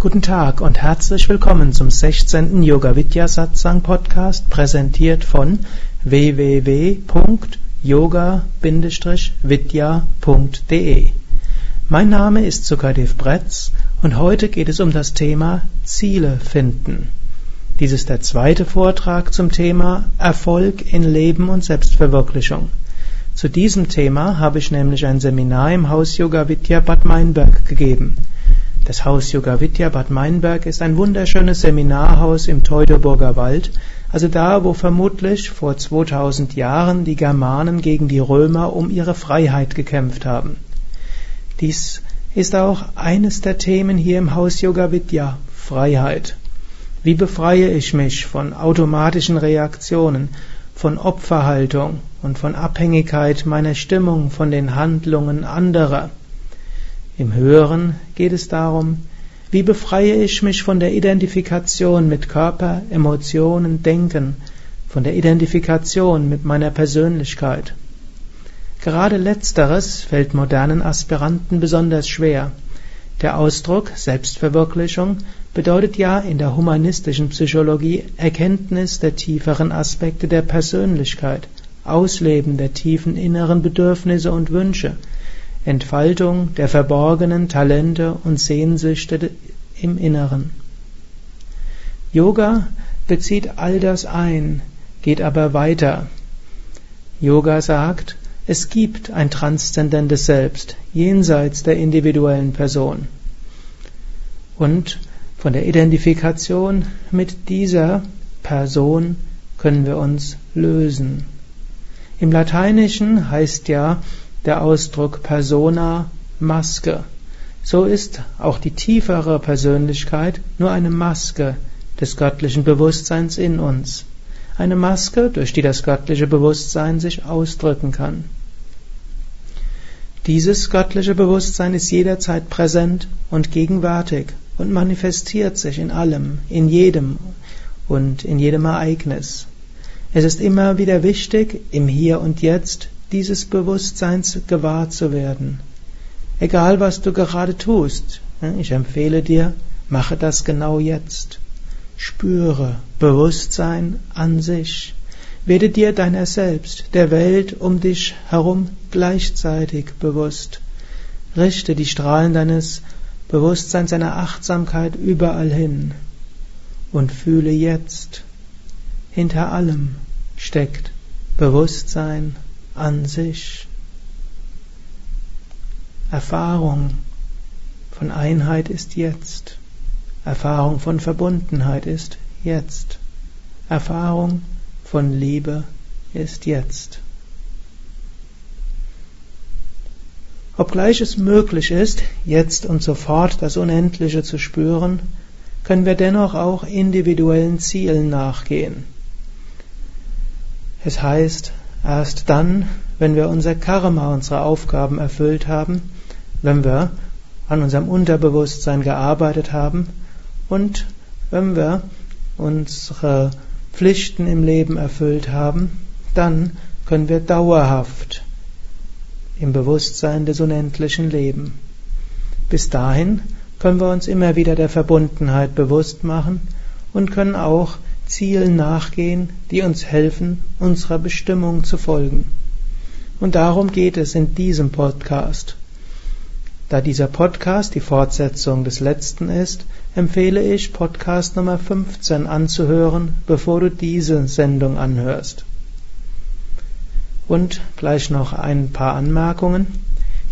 Guten Tag und herzlich willkommen zum 16. Yoga Vidya Satsang Podcast, präsentiert von www.yoga-vidya.de. Mein Name ist Sukadev Bretz und heute geht es um das Thema Ziele finden. Dies ist der zweite Vortrag zum Thema Erfolg in Leben und Selbstverwirklichung. Zu diesem Thema habe ich nämlich ein Seminar im Haus Yoga Vidya Bad Meinberg gegeben. Das Haus Yoga Vidya Bad Meinberg ist ein wunderschönes Seminarhaus im Teutoburger Wald, also da, wo vermutlich vor 2000 Jahren die Germanen gegen die Römer um ihre Freiheit gekämpft haben. Dies ist auch eines der Themen hier im Haus Yoga Vidya, Freiheit. Wie befreie ich mich von automatischen Reaktionen, von Opferhaltung und von Abhängigkeit meiner Stimmung von den Handlungen anderer? Im Höheren geht es darum, wie befreie ich mich von der Identifikation mit Körper, Emotionen, Denken, von der Identifikation mit meiner Persönlichkeit. Gerade letzteres fällt modernen Aspiranten besonders schwer. Der Ausdruck Selbstverwirklichung bedeutet ja in der humanistischen Psychologie Erkenntnis der tieferen Aspekte der Persönlichkeit, Ausleben der tiefen inneren Bedürfnisse und Wünsche, Entfaltung der verborgenen Talente und Sehnsüchte im Inneren. Yoga bezieht all das ein, geht aber weiter. Yoga sagt, es gibt ein transzendentes Selbst jenseits der individuellen Person. Und von der Identifikation mit dieser Person können wir uns lösen. Im Lateinischen heißt ja der Ausdruck Persona Maske. So ist auch die tiefere Persönlichkeit nur eine Maske des göttlichen Bewusstseins in uns. Eine Maske, durch die das göttliche Bewusstsein sich ausdrücken kann. Dieses göttliche Bewusstsein ist jederzeit präsent und gegenwärtig und manifestiert sich in allem, in jedem und in jedem Ereignis. Es ist immer wieder wichtig, im Hier und Jetzt dieses Bewusstseins gewahr zu werden. Egal was du gerade tust, ich empfehle dir, mache das genau jetzt. Spüre Bewusstsein an sich. Werde dir deiner selbst, der Welt um dich herum gleichzeitig bewusst. Richte die Strahlen deines Bewusstseins, deiner Achtsamkeit überall hin und fühle jetzt, hinter allem steckt Bewusstsein an sich. Erfahrung von Einheit ist jetzt. Erfahrung von Verbundenheit ist jetzt. Erfahrung von Liebe ist jetzt. Obgleich es möglich ist, jetzt und sofort das Unendliche zu spüren, können wir dennoch auch individuellen Zielen nachgehen. Es heißt, Erst dann, wenn wir unser Karma, unsere Aufgaben erfüllt haben, wenn wir an unserem Unterbewusstsein gearbeitet haben und wenn wir unsere Pflichten im Leben erfüllt haben, dann können wir dauerhaft im Bewusstsein des Unendlichen leben. Bis dahin können wir uns immer wieder der Verbundenheit bewusst machen und können auch Zielen nachgehen, die uns helfen, unserer Bestimmung zu folgen. Und darum geht es in diesem Podcast. Da dieser Podcast die Fortsetzung des letzten ist, empfehle ich, Podcast Nummer 15 anzuhören, bevor du diese Sendung anhörst. Und gleich noch ein paar Anmerkungen.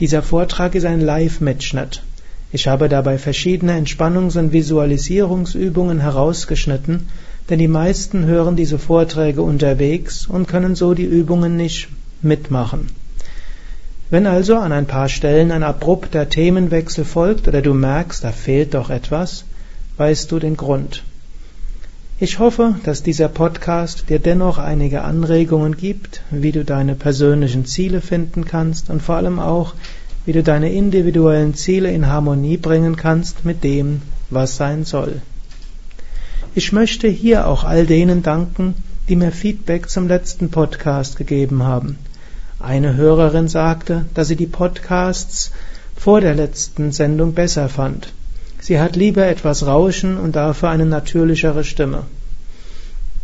Dieser Vortrag ist ein Live-Mitschnitt. Ich habe dabei verschiedene Entspannungs- und Visualisierungsübungen herausgeschnitten, denn die meisten hören diese Vorträge unterwegs und können so die Übungen nicht mitmachen. Wenn also an ein paar Stellen ein abrupter Themenwechsel folgt oder du merkst, da fehlt doch etwas, weißt du den Grund. Ich hoffe, dass dieser Podcast dir dennoch einige Anregungen gibt, wie du deine persönlichen Ziele finden kannst und vor allem auch, wie du deine individuellen Ziele in Harmonie bringen kannst mit dem, was sein soll. Ich möchte hier auch all denen danken, die mir Feedback zum letzten Podcast gegeben haben. Eine Hörerin sagte, dass sie die Podcasts vor der letzten Sendung besser fand. Sie hat lieber etwas Rauschen und dafür eine natürlichere Stimme.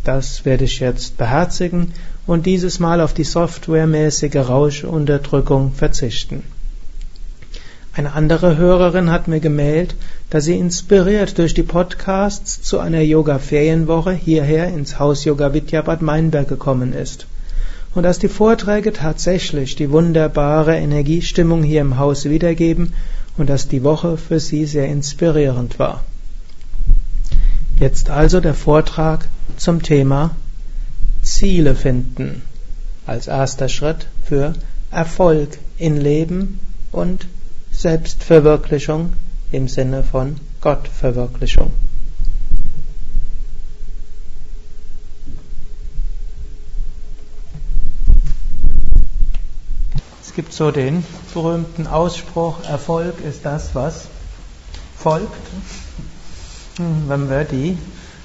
Das werde ich jetzt beherzigen und dieses Mal auf die softwaremäßige Rauschunterdrückung verzichten. Eine andere Hörerin hat mir gemeldet, dass sie inspiriert durch die Podcasts zu einer Yoga-Ferienwoche hierher ins Haus Yoga Vidya Bad Meinberg gekommen ist. Und dass die Vorträge tatsächlich die wunderbare Energiestimmung hier im Haus wiedergeben und dass die Woche für sie sehr inspirierend war. Jetzt also der Vortrag zum Thema Ziele finden als erster Schritt für Erfolg in Leben und Selbstverwirklichung im Sinne von Gottverwirklichung. Es gibt so den berühmten Ausspruch, Erfolg ist das, was folgt, wenn wir die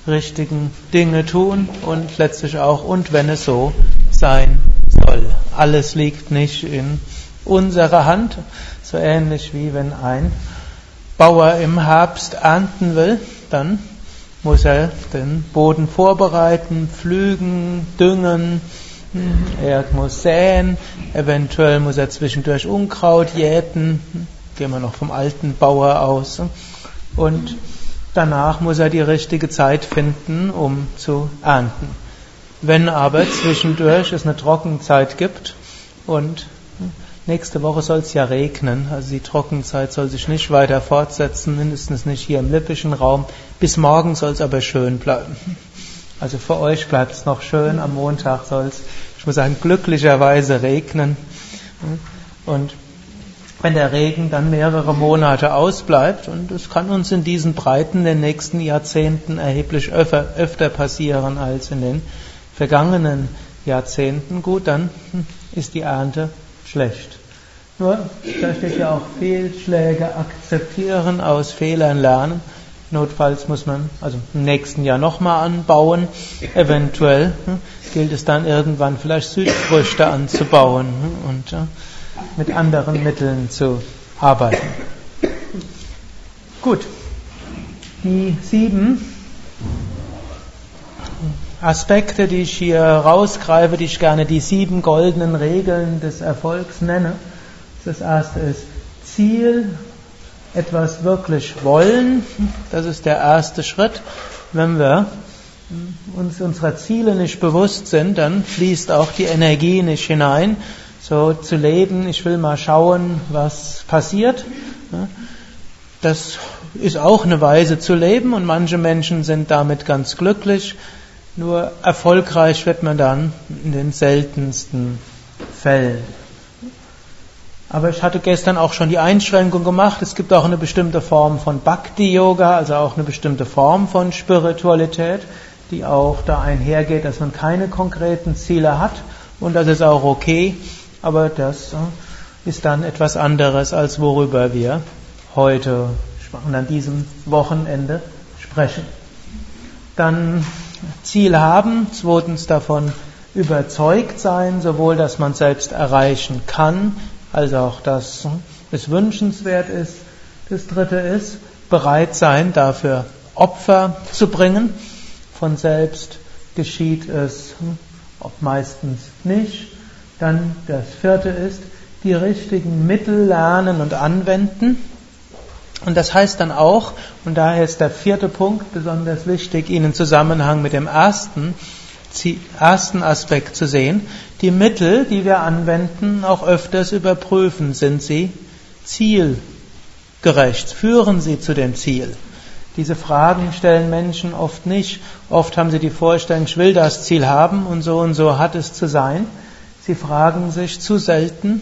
richtigen Dinge tun und letztlich auch, und wenn es so sein soll. Alles liegt nicht in unserer Hand, so ähnlich wie wenn ein Bauer im Herbst ernten will, dann muss er den Boden vorbereiten, pflügen, düngen, er muss säen, eventuell muss er zwischendurch Unkraut jäten, gehen wir noch vom alten Bauer aus, und danach muss er die richtige Zeit finden, um zu ernten. Wenn aber zwischendurch es eine Trockenzeit gibt und Nächste Woche soll es ja regnen, also die Trockenzeit soll sich nicht weiter fortsetzen, mindestens nicht hier im lippischen Raum. Bis morgen soll es aber schön bleiben. Also für euch bleibt es noch schön, am Montag soll es, ich muss sagen, glücklicherweise regnen. Und wenn der Regen dann mehrere Monate ausbleibt, und es kann uns in diesen Breiten den nächsten Jahrzehnten erheblich öfter, öfter passieren als in den vergangenen Jahrzehnten, gut, dann ist die Ernte schlecht. Nur, da steht ja auch Fehlschläge akzeptieren, aus Fehlern lernen. Notfalls muss man also im nächsten Jahr nochmal anbauen. Eventuell hm, gilt es dann irgendwann vielleicht Südfrüchte anzubauen hm, und äh, mit anderen Mitteln zu arbeiten. Gut, die sieben Aspekte, die ich hier rausgreife, die ich gerne die sieben goldenen Regeln des Erfolgs nenne. Das erste ist Ziel, etwas wirklich wollen. Das ist der erste Schritt. Wenn wir uns unserer Ziele nicht bewusst sind, dann fließt auch die Energie nicht hinein. So zu leben, ich will mal schauen, was passiert. Das ist auch eine Weise zu leben und manche Menschen sind damit ganz glücklich. Nur erfolgreich wird man dann in den seltensten Fällen. Aber ich hatte gestern auch schon die Einschränkung gemacht. Es gibt auch eine bestimmte Form von Bhakti-Yoga, also auch eine bestimmte Form von Spiritualität, die auch da einhergeht, dass man keine konkreten Ziele hat. Und das ist auch okay. Aber das äh, ist dann etwas anderes, als worüber wir heute und an diesem Wochenende sprechen. Dann Ziel haben, zweitens davon überzeugt sein, sowohl dass man selbst erreichen kann, als auch dass es wünschenswert ist. Das dritte ist, bereit sein, dafür Opfer zu bringen. Von selbst geschieht es ob meistens nicht. Dann das vierte ist, die richtigen Mittel lernen und anwenden. Und das heißt dann auch, und daher ist der vierte Punkt besonders wichtig, Ihnen in Zusammenhang mit dem ersten, ersten Aspekt zu sehen, die Mittel, die wir anwenden, auch öfters überprüfen. Sind sie zielgerecht? Führen sie zu dem Ziel? Diese Fragen stellen Menschen oft nicht. Oft haben sie die Vorstellung, ich will das Ziel haben und so und so hat es zu sein. Sie fragen sich zu selten,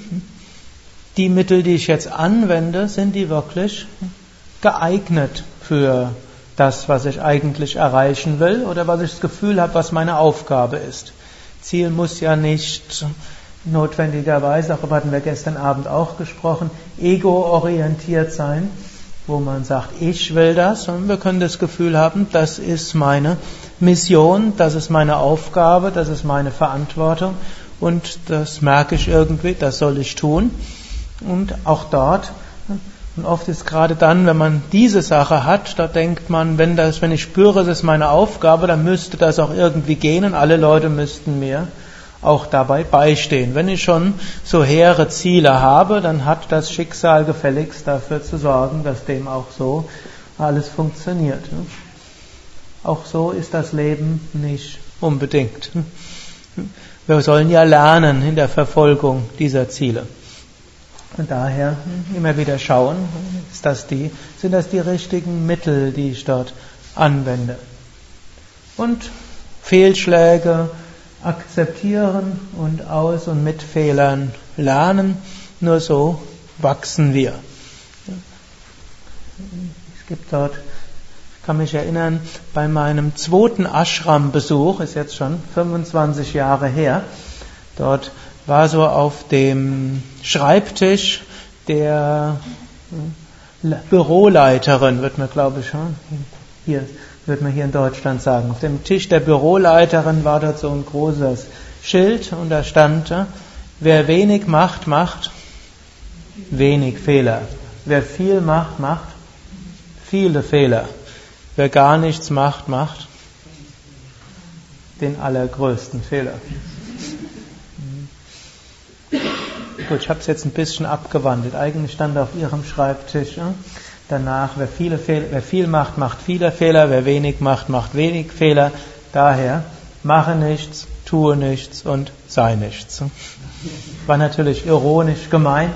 die Mittel, die ich jetzt anwende, sind die wirklich geeignet für das, was ich eigentlich erreichen will oder was ich das Gefühl habe, was meine Aufgabe ist. Ziel muss ja nicht notwendigerweise, darüber hatten wir gestern Abend auch gesprochen, ego-orientiert sein, wo man sagt, ich will das, sondern wir können das Gefühl haben, das ist meine Mission, das ist meine Aufgabe, das ist meine Verantwortung und das merke ich irgendwie, das soll ich tun. Und auch dort Und oft ist gerade dann, wenn man diese Sache hat, da denkt man, wenn das, wenn ich spüre, das ist meine Aufgabe, dann müsste das auch irgendwie gehen und alle Leute müssten mir auch dabei beistehen. Wenn ich schon so hehre Ziele habe, dann hat das Schicksal gefälligst dafür zu sorgen, dass dem auch so alles funktioniert. Auch so ist das Leben nicht unbedingt. Wir sollen ja lernen in der Verfolgung dieser Ziele. Und daher immer wieder schauen, ist das die, sind das die richtigen Mittel, die ich dort anwende. Und Fehlschläge akzeptieren und aus und mit Fehlern lernen. Nur so wachsen wir. Es gibt dort, ich kann mich erinnern, bei meinem zweiten Ashram-Besuch, ist jetzt schon 25 Jahre her, dort war so auf dem Schreibtisch der äh, Büroleiterin, wird man glaube ich schon, hier, wird man hier in Deutschland sagen. Auf dem Tisch der Büroleiterin war dort so ein großes Schild und da stand, äh, wer wenig macht, macht wenig Fehler. Wer viel macht, macht viele Fehler. Wer gar nichts macht, macht den allergrößten Fehler. Gut, ich habe es jetzt ein bisschen abgewandelt. Eigentlich stand auf Ihrem Schreibtisch ja, danach, wer, viele Fehl, wer viel macht, macht viele Fehler, wer wenig macht, macht wenig Fehler. Daher, mache nichts, tue nichts und sei nichts. War natürlich ironisch gemeint.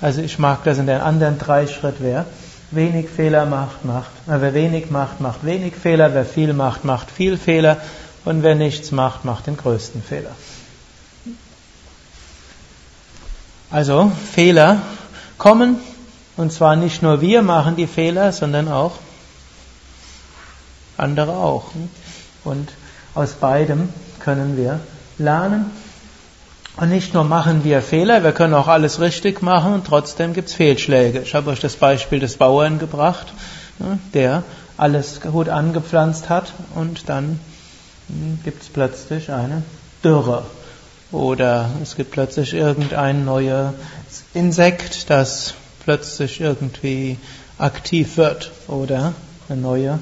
Also ich mag das in den anderen drei Schritt, wer wenig Fehler macht, macht. Äh, wer wenig macht, macht wenig Fehler. Wer viel macht, macht viel Fehler. Und wer nichts macht, macht den größten Fehler. Also Fehler kommen und zwar nicht nur wir machen die Fehler, sondern auch andere auch. Und aus beidem können wir lernen. Und nicht nur machen wir Fehler, wir können auch alles richtig machen und trotzdem gibt es Fehlschläge. Ich habe euch das Beispiel des Bauern gebracht, der alles gut angepflanzt hat und dann hm, gibt es plötzlich eine Dürre. Oder es gibt plötzlich irgendein neues Insekt, das plötzlich irgendwie aktiv wird. Oder eine neue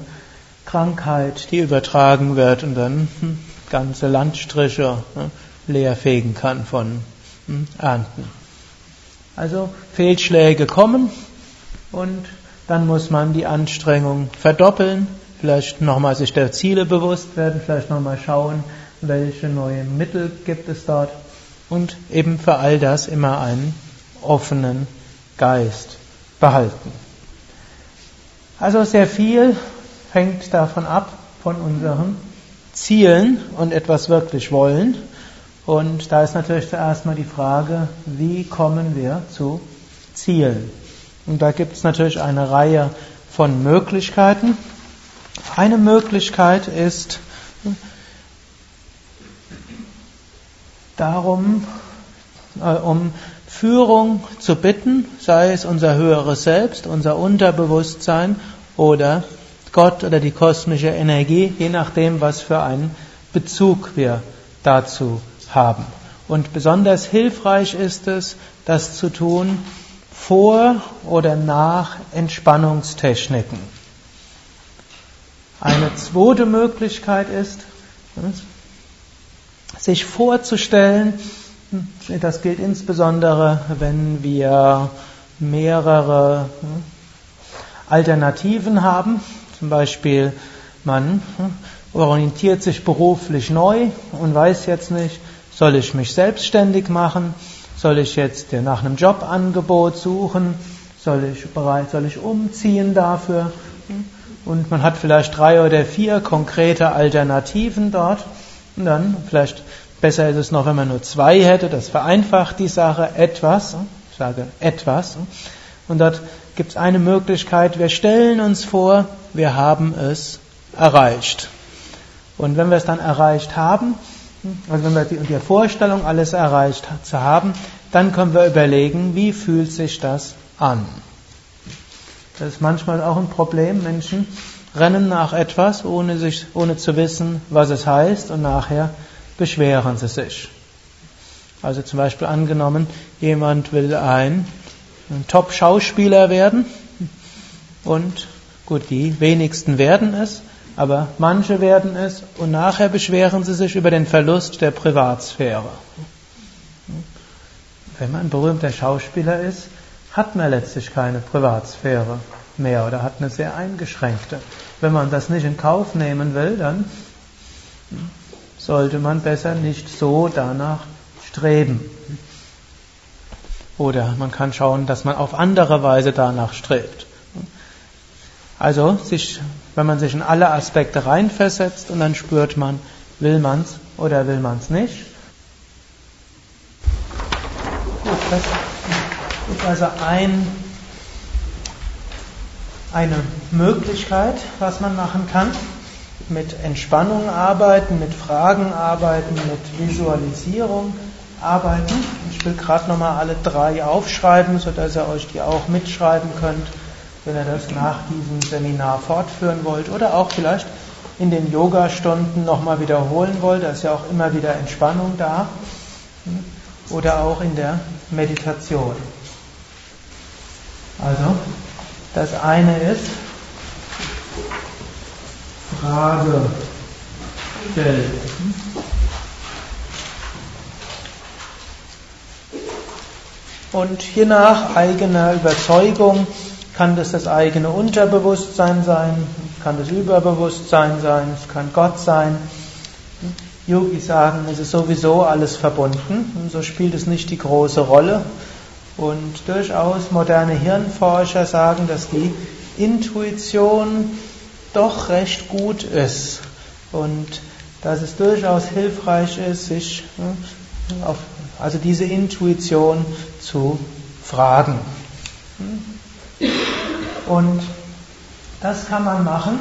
Krankheit, die übertragen wird und dann hm, ganze Landstriche hm, leerfegen kann von hm, Ernten. Also Fehlschläge kommen und dann muss man die Anstrengung verdoppeln, vielleicht nochmal sich der Ziele bewusst werden, vielleicht nochmal schauen, welche neuen Mittel gibt es dort und eben für all das immer einen offenen Geist behalten. Also sehr viel hängt davon ab, von unseren Zielen und etwas wirklich wollen. Und da ist natürlich zuerst mal die Frage, wie kommen wir zu Zielen? Und da gibt es natürlich eine Reihe von Möglichkeiten. Eine Möglichkeit ist, darum, äh, um Führung zu bitten, sei es unser höheres Selbst, unser Unterbewusstsein oder Gott oder die kosmische Energie, je nachdem, was für einen Bezug wir dazu haben. Und besonders hilfreich ist es, das zu tun vor oder nach Entspannungstechniken. Eine zweite Möglichkeit ist, sich vorzustellen, das gilt insbesondere, wenn wir mehrere hm, Alternativen haben, zum Beispiel man hm, orientiert sich beruflich neu und weiß jetzt nicht, soll ich mich selbstständig machen, soll ich jetzt nach einem Jobangebot suchen, soll ich bereit, soll ich umziehen dafür? Hm, und man hat vielleicht drei oder vier konkrete Alternativen dort und dann vielleicht besser ist es noch, wenn man nur zwei hätte. Das vereinfacht die Sache etwas. Ich sage etwas. Und dort gibt es eine Möglichkeit. Wir stellen uns vor, wir haben es erreicht. Und wenn wir es dann erreicht haben, also wenn wir die, die Vorstellung, alles erreicht zu haben, dann können wir überlegen, wie fühlt sich das an. Das ist manchmal auch ein Problem. Menschen rennen nach etwas, ohne, sich, ohne zu wissen, was es heißt, und nachher beschweren sie sich. Also zum Beispiel angenommen, jemand will ein ein Top-Schauspieler werden. Und gut, die wenigsten werden es, aber manche werden es und nachher beschweren sie sich über den Verlust der Privatsphäre. Wenn man ein berühmter Schauspieler ist, hat man letztlich keine Privatsphäre mehr oder hat eine sehr eingeschränkte. Wenn man das nicht in Kauf nehmen will, dann sollte man besser nicht so danach streben. Oder man kann schauen, dass man auf andere Weise danach strebt. Also, sich, wenn man sich in alle Aspekte reinversetzt und dann spürt man, will man's oder will man's nicht. Gut, das ist also ein, eine Möglichkeit, was man machen kann. Mit Entspannung arbeiten, mit Fragen arbeiten, mit Visualisierung arbeiten. Ich will gerade nochmal alle drei aufschreiben, sodass ihr euch die auch mitschreiben könnt, wenn ihr das nach diesem Seminar fortführen wollt oder auch vielleicht in den Yoga-Stunden nochmal wiederholen wollt. Da ist ja auch immer wieder Entspannung da. Oder auch in der Meditation. Also, das eine ist Frage stellen. Und je nach eigener Überzeugung kann das das eigene Unterbewusstsein sein, kann das Überbewusstsein sein, es kann Gott sein. Yogis sagen, es ist sowieso alles verbunden und so spielt es nicht die große Rolle. Und durchaus moderne Hirnforscher sagen, dass die Intuition doch recht gut ist und dass es durchaus hilfreich ist, sich auf also diese Intuition zu fragen. Und das kann man machen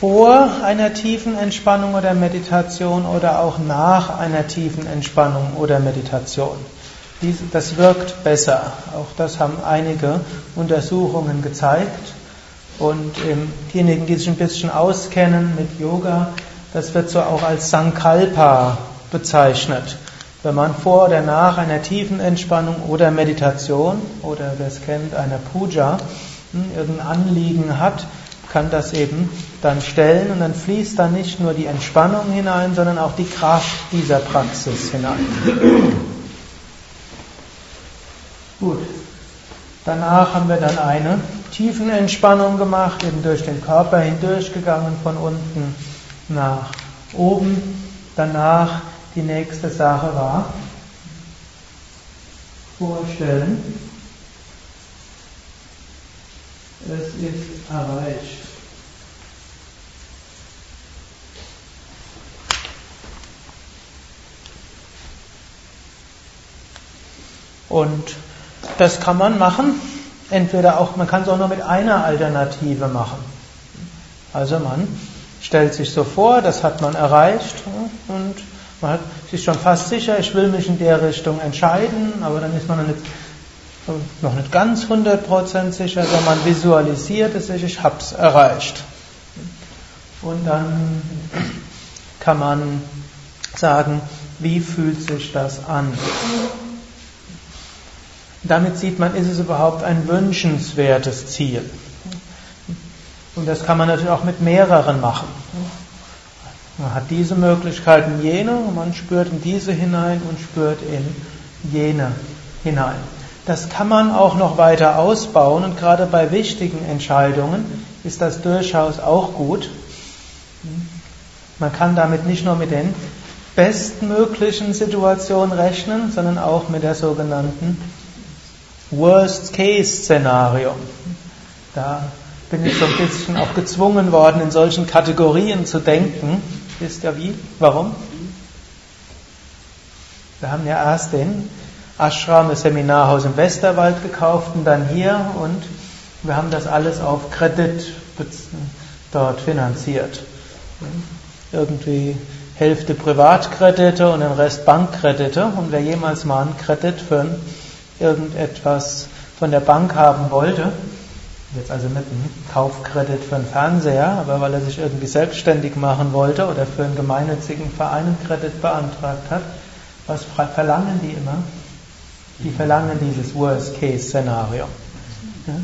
vor einer tiefen Entspannung oder Meditation oder auch nach einer tiefen Entspannung oder Meditation. Das wirkt besser. Auch das haben einige Untersuchungen gezeigt. Und diejenigen, die sich ein bisschen auskennen mit Yoga, das wird so auch als Sankalpa bezeichnet. Wenn man vor oder nach einer tiefen Entspannung oder Meditation oder wer es kennt, einer Puja hm, irgendein Anliegen hat, kann das eben dann stellen und dann fließt dann nicht nur die Entspannung hinein, sondern auch die Kraft dieser Praxis hinein. Gut. Danach haben wir dann eine tiefen Entspannung gemacht, eben durch den Körper hindurchgegangen von unten nach oben. Danach die nächste Sache war, vorstellen, es ist erreicht. Und das kann man machen. Entweder auch, man kann es auch nur mit einer Alternative machen. Also man stellt sich so vor, das hat man erreicht und man ist schon fast sicher, ich will mich in der Richtung entscheiden, aber dann ist man noch nicht, noch nicht ganz 100% sicher, sondern man visualisiert es sich, ich habe es erreicht. Und dann kann man sagen, wie fühlt sich das an? Damit sieht man, ist es überhaupt ein wünschenswertes Ziel? Und das kann man natürlich auch mit mehreren machen. Man hat diese Möglichkeiten, jene, und man spürt in diese hinein und spürt in jene hinein. Das kann man auch noch weiter ausbauen und gerade bei wichtigen Entscheidungen ist das durchaus auch gut. Man kann damit nicht nur mit den bestmöglichen Situationen rechnen, sondern auch mit der sogenannten Worst-Case-Szenario. Da bin ich so ein bisschen auch gezwungen worden, in solchen Kategorien zu denken. Wisst ihr wie? Warum? Wir haben ja erst den Ashram, das Seminarhaus im Westerwald gekauft und dann hier und wir haben das alles auf Kredit dort finanziert. Irgendwie Hälfte Privatkredite und den Rest Bankkredite. Und wer jemals mal einen Kredit für irgendetwas von der Bank haben wollte, jetzt also nicht einen Kaufkredit für einen Fernseher, aber weil er sich irgendwie selbstständig machen wollte oder für einen gemeinnützigen Verein einen Kredit beantragt hat, was verlangen die immer? Die verlangen dieses Worst-Case-Szenario. Ja?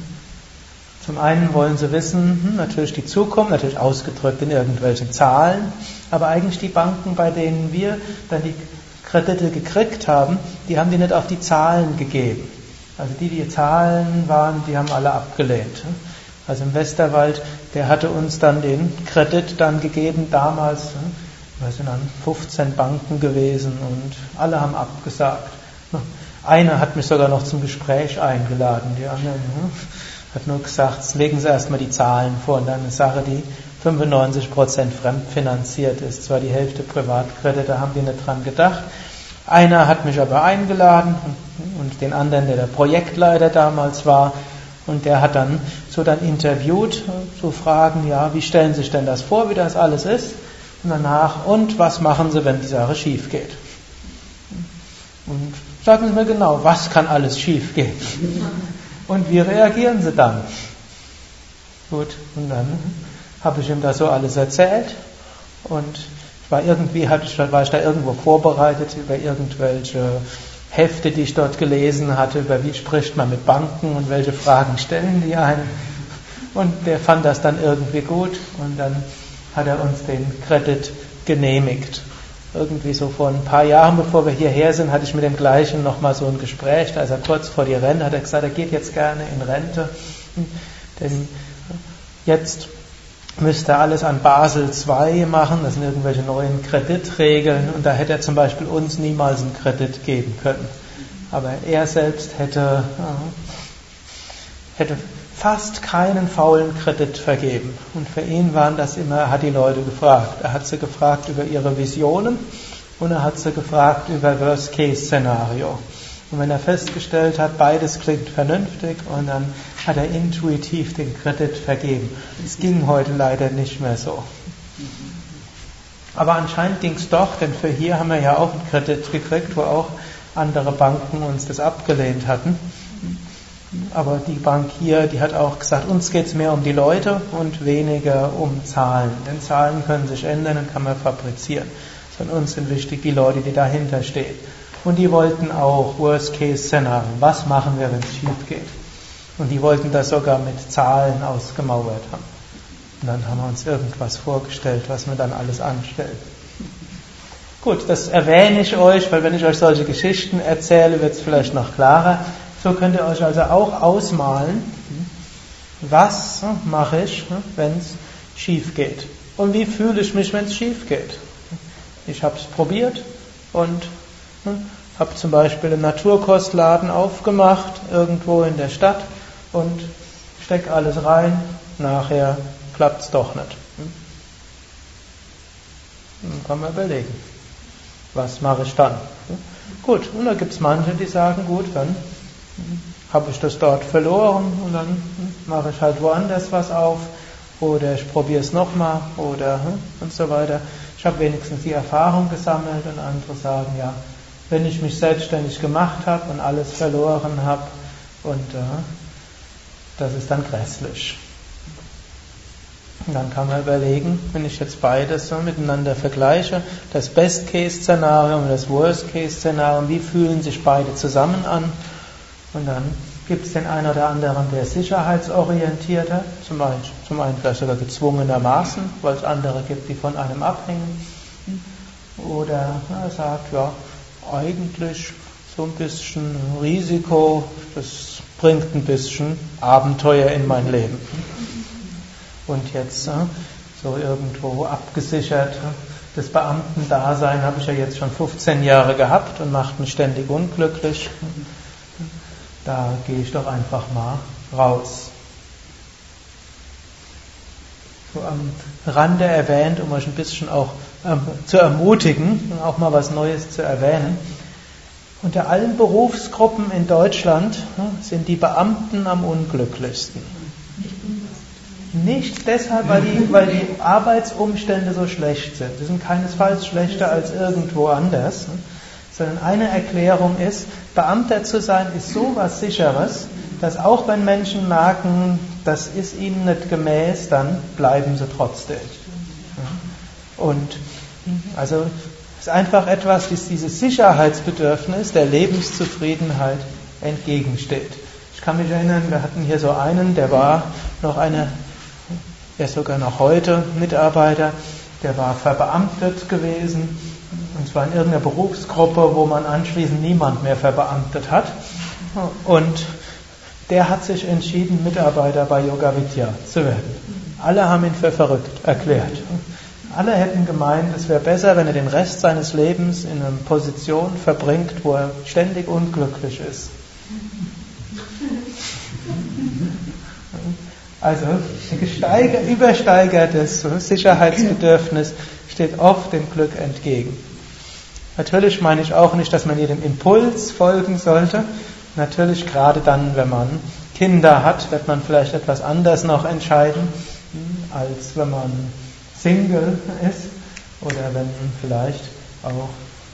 Zum einen wollen sie wissen, hm, natürlich die Zukunft, natürlich ausgedrückt in irgendwelchen Zahlen, aber eigentlich die Banken, bei denen wir dann die Kredite gekriegt haben, die haben die nicht auf die Zahlen gegeben. Also die, die Zahlen waren, die haben alle abgelehnt. Also im Westerwald, der hatte uns dann den Kredit dann gegeben, damals, wir sind dann 15 Banken gewesen und alle haben abgesagt. Einer hat mich sogar noch zum Gespräch eingeladen, die anderen hm, hat nur gesagt, legen Sie erstmal die Zahlen vor und dann eine Sache, die 95% fremdfinanziert ist, zwar die Hälfte Privatkredite, da haben die nicht dran gedacht. Einer hat mich aber eingeladen und, den anderen, der der Projektleiter damals war, und der hat dann so dann interviewt, so Fragen, ja, wie stellen Sie sich denn das vor, wie das alles ist? Und danach, und was machen Sie, wenn die Sache schief geht? Und sagen Sie mir genau, was kann alles schief gehen? Und wie reagieren Sie dann? Gut, und dann habe ich ihm das so alles erzählt und war irgendwie, hatte ich, war ich da irgendwo vorbereitet über irgendwelche Hefte, die ich dort gelesen hatte, über wie spricht man mit Banken und welche Fragen stellen die einen. Und der fand das dann irgendwie gut und dann hat er uns den Kredit genehmigt. Irgendwie so vor ein paar Jahren, bevor wir hierher sind, hatte ich mit dem gleichen nochmal so ein Gespräch. Da ist er kurz vor die Rente, hat er gesagt, er geht jetzt gerne in Rente. Denn jetzt müsste alles an Basel II machen, das sind irgendwelche neuen Kreditregeln und da hätte er zum Beispiel uns niemals einen Kredit geben können. Aber er selbst hätte, hätte fast keinen faulen Kredit vergeben. Und für ihn waren das immer, er hat die Leute gefragt. Er hat sie gefragt über ihre Visionen und er hat sie gefragt über Worst-Case-Szenario. Und wenn er festgestellt hat, beides klingt vernünftig, und dann hat er intuitiv den Kredit vergeben. Es ging heute leider nicht mehr so. Aber anscheinend ging es doch, denn für hier haben wir ja auch einen Kredit gekriegt, wo auch andere Banken uns das abgelehnt hatten. Aber die Bank hier, die hat auch gesagt, uns geht es mehr um die Leute und weniger um Zahlen. Denn Zahlen können sich ändern und kann man fabrizieren. Sondern uns sind wichtig die Leute, die dahinter stehen. Und die wollten auch Worst-Case-Szenarien. Was machen wir, wenn es schief geht? Und die wollten das sogar mit Zahlen ausgemauert haben. Und dann haben wir uns irgendwas vorgestellt, was man dann alles anstellt. Gut, das erwähne ich euch, weil wenn ich euch solche Geschichten erzähle, wird es vielleicht noch klarer. So könnt ihr euch also auch ausmalen, was mache ich, wenn es schief geht? Und wie fühle ich mich, wenn es schief geht? Ich habe es probiert und habe zum Beispiel einen Naturkostladen aufgemacht, irgendwo in der Stadt und stecke alles rein, nachher klappt es doch nicht. Dann kann man überlegen, was mache ich dann? Gut, und da gibt es manche, die sagen, gut, dann habe ich das dort verloren und dann mache ich halt woanders was auf oder ich probiere es nochmal oder und so weiter. Ich habe wenigstens die Erfahrung gesammelt und andere sagen, ja, wenn ich mich selbstständig gemacht habe und alles verloren habe und äh, das ist dann grässlich. Und dann kann man überlegen, wenn ich jetzt beides so miteinander vergleiche, das Best-Case-Szenario und das Worst-Case-Szenario, wie fühlen sich beide zusammen an? Und dann gibt es den einen oder anderen, der sicherheitsorientierter, zum einen, zum einen vielleicht sogar gezwungenermaßen, weil es andere gibt, die von einem abhängen. Oder er sagt, ja, eigentlich so ein bisschen Risiko, das bringt ein bisschen Abenteuer in mein Leben. Und jetzt äh, so irgendwo abgesichert, das Beamtendasein habe ich ja jetzt schon 15 Jahre gehabt und macht mich ständig unglücklich. Da gehe ich doch einfach mal raus. So am Rande erwähnt, um euch ein bisschen auch zu ermutigen auch mal was Neues zu erwähnen. Unter allen Berufsgruppen in Deutschland ne, sind die Beamten am unglücklichsten. Nicht deshalb, weil die, weil die Arbeitsumstände so schlecht sind. Die sind keinesfalls schlechter als irgendwo anders. Ne, sondern eine Erklärung ist, Beamter zu sein ist so was Sicheres, dass auch wenn Menschen merken, das ist ihnen nicht gemäß, dann bleiben sie trotzdem. Und also ist einfach etwas, das dieses Sicherheitsbedürfnis der Lebenszufriedenheit entgegensteht. Ich kann mich erinnern, wir hatten hier so einen, der war noch eine, er ist sogar noch heute Mitarbeiter, der war verbeamtet gewesen, und zwar in irgendeiner Berufsgruppe, wo man anschließend niemand mehr verbeamtet hat. Und der hat sich entschieden, Mitarbeiter bei Yoga Vidya zu werden. Alle haben ihn für verrückt erklärt. Alle hätten gemeint, es wäre besser, wenn er den Rest seines Lebens in einer Position verbringt, wo er ständig unglücklich ist. Also gesteigert, übersteigertes Sicherheitsbedürfnis steht oft dem Glück entgegen. Natürlich meine ich auch nicht, dass man jedem Impuls folgen sollte. Natürlich gerade dann, wenn man Kinder hat, wird man vielleicht etwas anders noch entscheiden, als wenn man Single ist oder wenn vielleicht auch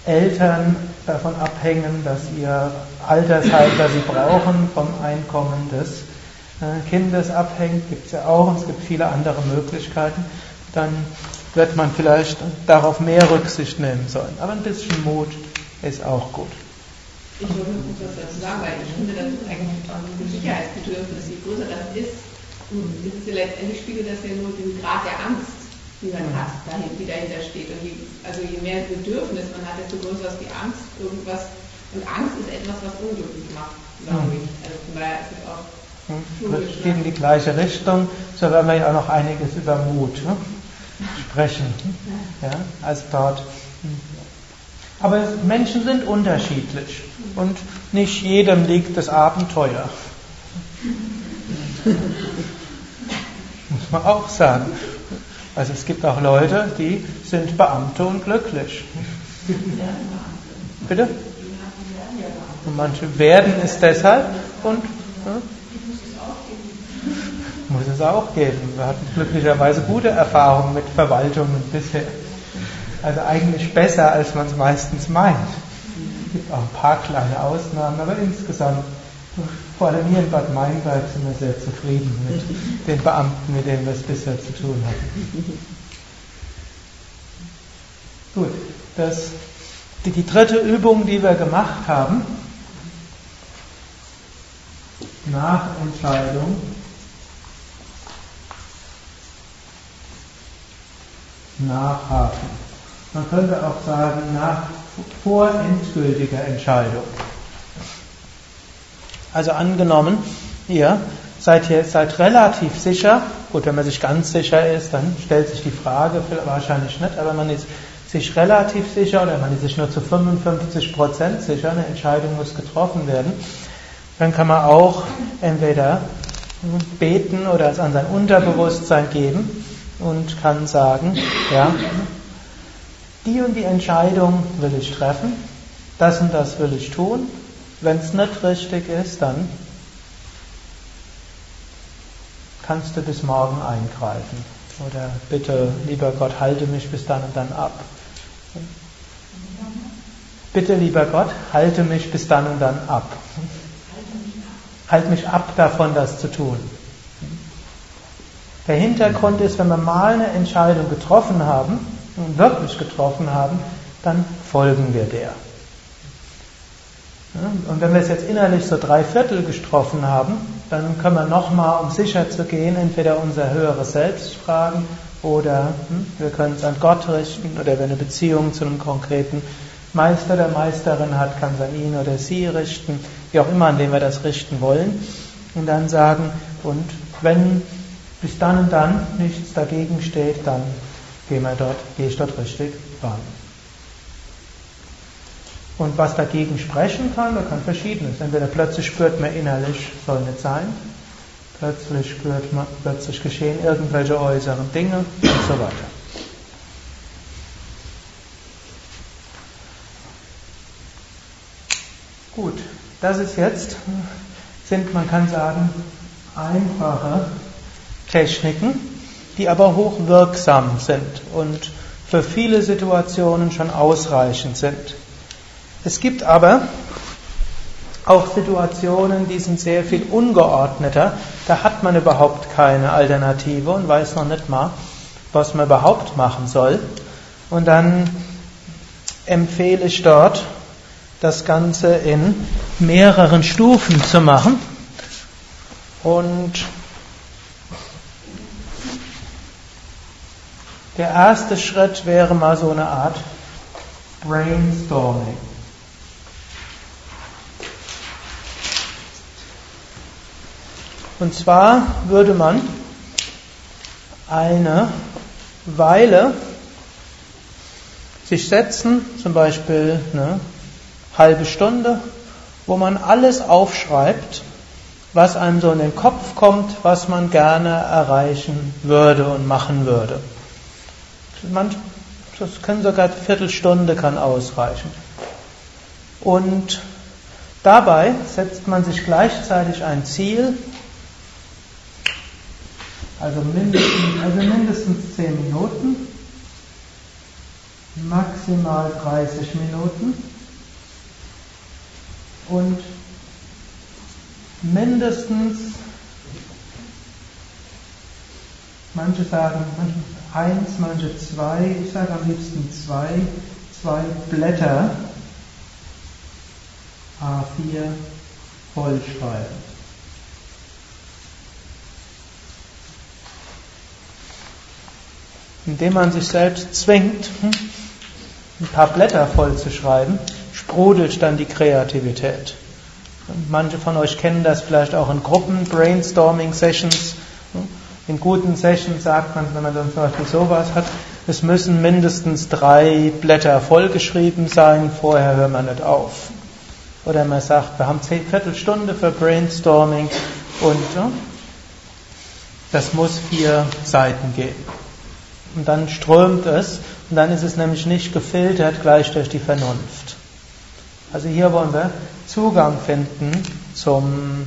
Eltern davon abhängen, dass ihr Altersheim, das sie brauchen, vom Einkommen des äh, Kindes abhängt, gibt es ja auch, und es gibt viele andere Möglichkeiten, dann wird man vielleicht darauf mehr Rücksicht nehmen sollen. Aber ein bisschen Mut ist auch gut. Ich wollte kurz was dazu sagen, weil ich finde, das ist eigentlich ein Sicherheitsbedürfnis, je größer das ist, ist es ja letztendlich spiegelt das ja nur den Grad der Angst, die man hat, die dahinter steht. Und je, also je mehr Bedürfnis man hat, desto größer ist die Angst, irgendwas. Und Angst ist etwas, was unglücklich macht, glaube ich. Also von daher ist es auch das geht in die gleiche Richtung. So werden wir ja auch noch einiges über Mut ne? sprechen. Ja, als dort. Aber Menschen sind unterschiedlich und nicht jedem liegt das Abenteuer. Muss man auch sagen. Also es gibt auch Leute, die sind Beamte und glücklich. Bitte? Und manche werden es deshalb und ja, muss es auch geben. Wir hatten glücklicherweise gute Erfahrungen mit Verwaltungen bisher. Also eigentlich besser, als man es meistens meint. Es gibt auch ein paar kleine Ausnahmen, aber insgesamt, vor allem hier in Bad Meinberg, sind wir sehr zufrieden mit den Beamten, mit denen wir es bisher zu tun hatten. Gut, das, die, die dritte Übung, die wir gemacht haben, nach Entscheidung, nachhaken. Man könnte auch sagen, nach vor endgültiger Entscheidung. Also angenommen, ihr seid ihr seid relativ sicher, gut, wenn man sich ganz sicher ist, dann stellt sich die Frage wahrscheinlich nicht, aber man ist sich relativ sicher oder man ist sich nur zu 55 Prozent sicher, eine Entscheidung muss getroffen werden, dann kann man auch entweder beten oder es an sein Unterbewusstsein geben und kann sagen, ja, die und die Entscheidung will ich treffen, das und das will ich tun. Wenn es nicht richtig ist, dann kannst du bis morgen eingreifen. Oder bitte, lieber Gott, halte mich bis dann und dann ab. Bitte, lieber Gott, halte mich bis dann und dann ab. Halt mich ab davon, das zu tun. Der Hintergrund ist, wenn wir mal eine Entscheidung getroffen haben, wirklich getroffen haben, dann folgen wir der. Und wenn wir es jetzt innerlich so drei Viertel getroffen haben, dann können wir nochmal, um sicher zu gehen, entweder unser höheres Selbst fragen oder hm, wir können es an Gott richten oder wenn eine Beziehung zu einem konkreten Meister oder Meisterin hat, kann es an ihn oder sie richten, wie auch immer, an dem wir das richten wollen. Und dann sagen, und wenn bis dann und dann nichts dagegen steht, dann gehe ich dort richtig ran. Und was dagegen sprechen kann, da kann verschiedenes. Entweder plötzlich spürt man innerlich, soll nicht sein, plötzlich spürt man, plötzlich geschehen irgendwelche äußeren Dinge und so weiter. Gut, das ist jetzt, sind, man kann sagen, einfache Techniken, die aber hochwirksam sind und für viele Situationen schon ausreichend sind. Es gibt aber auch Situationen, die sind sehr viel ungeordneter. Da hat man überhaupt keine Alternative und weiß noch nicht mal, was man überhaupt machen soll. Und dann empfehle ich dort, das Ganze in mehreren Stufen zu machen. Und der erste Schritt wäre mal so eine Art Brainstorming. Und zwar würde man eine Weile sich setzen, zum Beispiel eine halbe Stunde, wo man alles aufschreibt, was einem so in den Kopf kommt, was man gerne erreichen würde und machen würde. Das können sogar eine Viertelstunde kann ausreichen. Und dabei setzt man sich gleichzeitig ein Ziel, also mindestens, also mindestens 10 Minuten, maximal 30 Minuten und mindestens, manche sagen manche eins, manche zwei, ich sage am liebsten zwei, zwei Blätter A4 vollschreiben. Indem man sich selbst zwingt, hm, ein paar Blätter voll zu schreiben, sprudelt dann die Kreativität. Manche von euch kennen das vielleicht auch in Gruppen, Brainstorming-Sessions. In guten Sessions sagt man, wenn man dann zum Beispiel sowas hat, es müssen mindestens drei Blätter vollgeschrieben sein, vorher hört man nicht auf. Oder man sagt, wir haben zehn Viertelstunde für Brainstorming und ja, das muss vier Seiten gehen und dann strömt es und dann ist es nämlich nicht gefiltert gleich durch die Vernunft. Also hier wollen wir Zugang finden zum,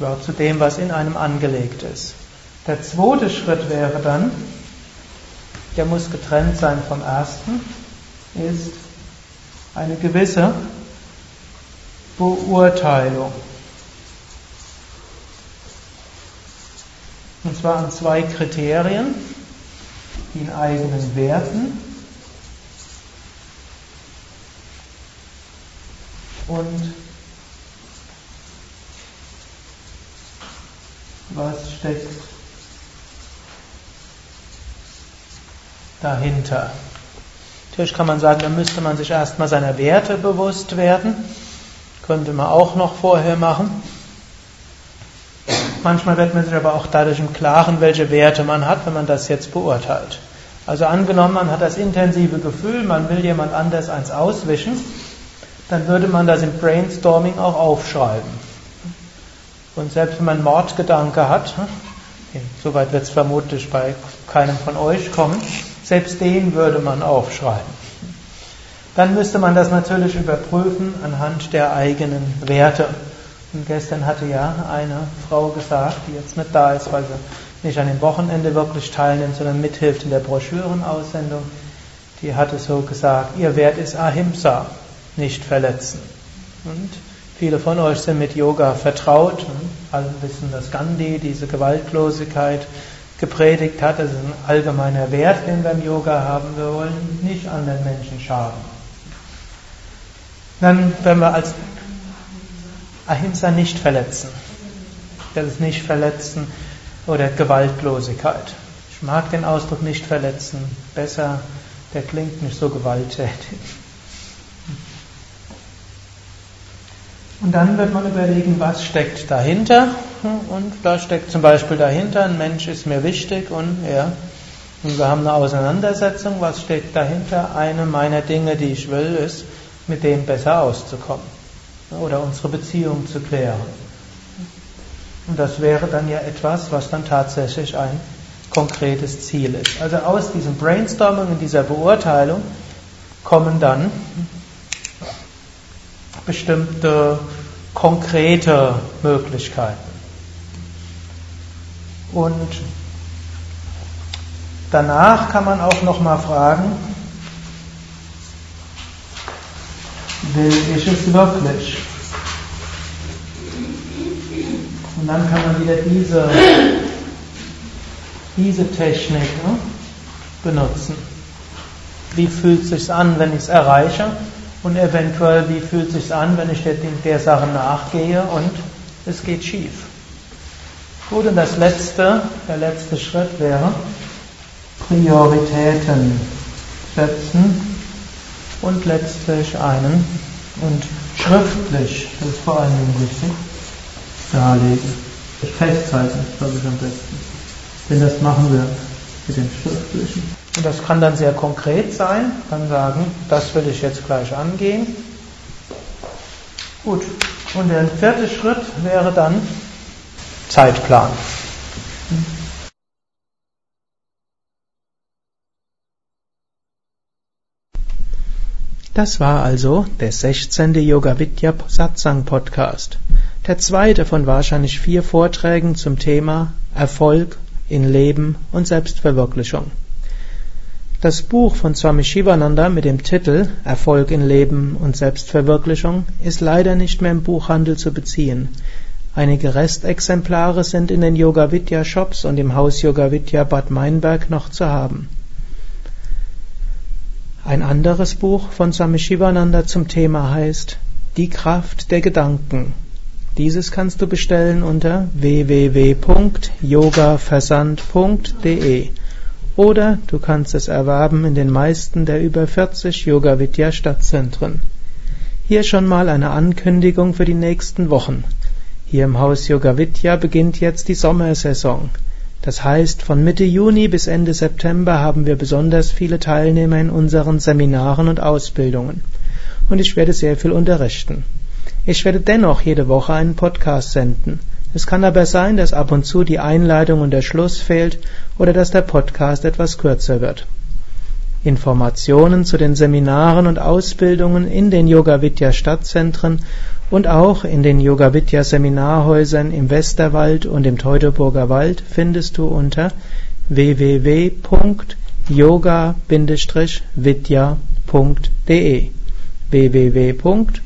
ja, zu dem, was in einem angelegt ist. Der zweite Schritt wäre dann, der muss getrennt sein vom ersten, ist eine gewisse Beurteilung. Und zwar an zwei Kriterien den eigenen Werten und was steckt dahinter. Natürlich kann man sagen, da müsste man sich erstmal seiner Werte bewusst werden. Könnte man auch noch vorher machen. Manchmal wird man sich aber auch dadurch im Klaren, welche Werte man hat, wenn man das jetzt beurteilt. Also angenommen, man hat das intensive Gefühl, man will jemand anders eins auswischen, dann würde man das im Brainstorming auch aufschreiben. Und selbst wenn man Mordgedanke hat, soweit wird es vermutlich bei keinem von euch kommen, selbst den würde man aufschreiben. Dann müsste man das natürlich überprüfen anhand der eigenen Werte. Und gestern hatte ja eine Frau gesagt, die jetzt nicht da ist, weil sie nicht an dem Wochenende wirklich teilnimmt, sondern mithilft in der Broschürenaussendung. Die hatte so gesagt, ihr Wert ist Ahimsa, nicht verletzen. Und viele von euch sind mit Yoga vertraut alle wissen, dass Gandhi diese Gewaltlosigkeit gepredigt hat. Das ist ein allgemeiner Wert, den wir im Yoga haben. Wir wollen nicht anderen Menschen schaden. Dann, wenn wir als Ahimsa nicht verletzen. Das ist nicht verletzen oder Gewaltlosigkeit. Ich mag den Ausdruck nicht verletzen. Besser, der klingt nicht so gewalttätig. Und dann wird man überlegen, was steckt dahinter. Und da steckt zum Beispiel dahinter, ein Mensch ist mir wichtig und ja, und wir haben eine Auseinandersetzung, was steckt dahinter? Eine meiner Dinge, die ich will, ist, mit dem besser auszukommen oder unsere Beziehung zu klären. Und das wäre dann ja etwas, was dann tatsächlich ein konkretes Ziel ist. Also aus diesem Brainstorming und dieser Beurteilung kommen dann bestimmte konkrete Möglichkeiten. Und danach kann man auch noch mal fragen, will ich es wirklich? Und dann kann man wieder diese, diese Technik ne, benutzen. wie fühlt es sich an, wenn ich es erreiche und eventuell, wie fühlt es sich an, wenn ich der, der Sache nachgehe und es geht schief. Gut, und das letzte, der letzte Schritt wäre Prioritäten setzen und letztlich einen und schriftlich, das ist vor Dingen wichtig, darlegen. Festhalten, glaube ich am besten. Denn das machen wir mit dem Schriftlichen. Und das kann dann sehr konkret sein, kann sagen, das will ich jetzt gleich angehen. Gut, und der vierte Schritt wäre dann Zeitplan. Das war also der 16. Yoga Vidya Satsang Podcast. Der zweite von wahrscheinlich vier Vorträgen zum Thema Erfolg in Leben und Selbstverwirklichung. Das Buch von Swami Shivananda mit dem Titel Erfolg in Leben und Selbstverwirklichung ist leider nicht mehr im Buchhandel zu beziehen. Einige Restexemplare sind in den Yoga Vidya Shops und im Haus Yoga Vidya Bad Meinberg noch zu haben. Ein anderes Buch von Swami Shivananda zum Thema heißt Die Kraft der Gedanken. Dieses kannst du bestellen unter www.yogaversand.de oder du kannst es erwerben in den meisten der über 40 Yoga Vidya Stadtzentren. Hier schon mal eine Ankündigung für die nächsten Wochen. Hier im Haus Yoga Vidya beginnt jetzt die Sommersaison. Das heißt, von Mitte Juni bis Ende September haben wir besonders viele Teilnehmer in unseren Seminaren und Ausbildungen. Und ich werde sehr viel unterrichten. Ich werde dennoch jede Woche einen Podcast senden. Es kann aber sein, dass ab und zu die Einleitung und der Schluss fehlt oder dass der Podcast etwas kürzer wird. Informationen zu den Seminaren und Ausbildungen in den Yoga Vidya Stadtzentren und auch in den Yoga Vidya Seminarhäusern im Westerwald und im Teutoburger Wald findest du unter www.yoga-vidya.de www.yoga-vidya.de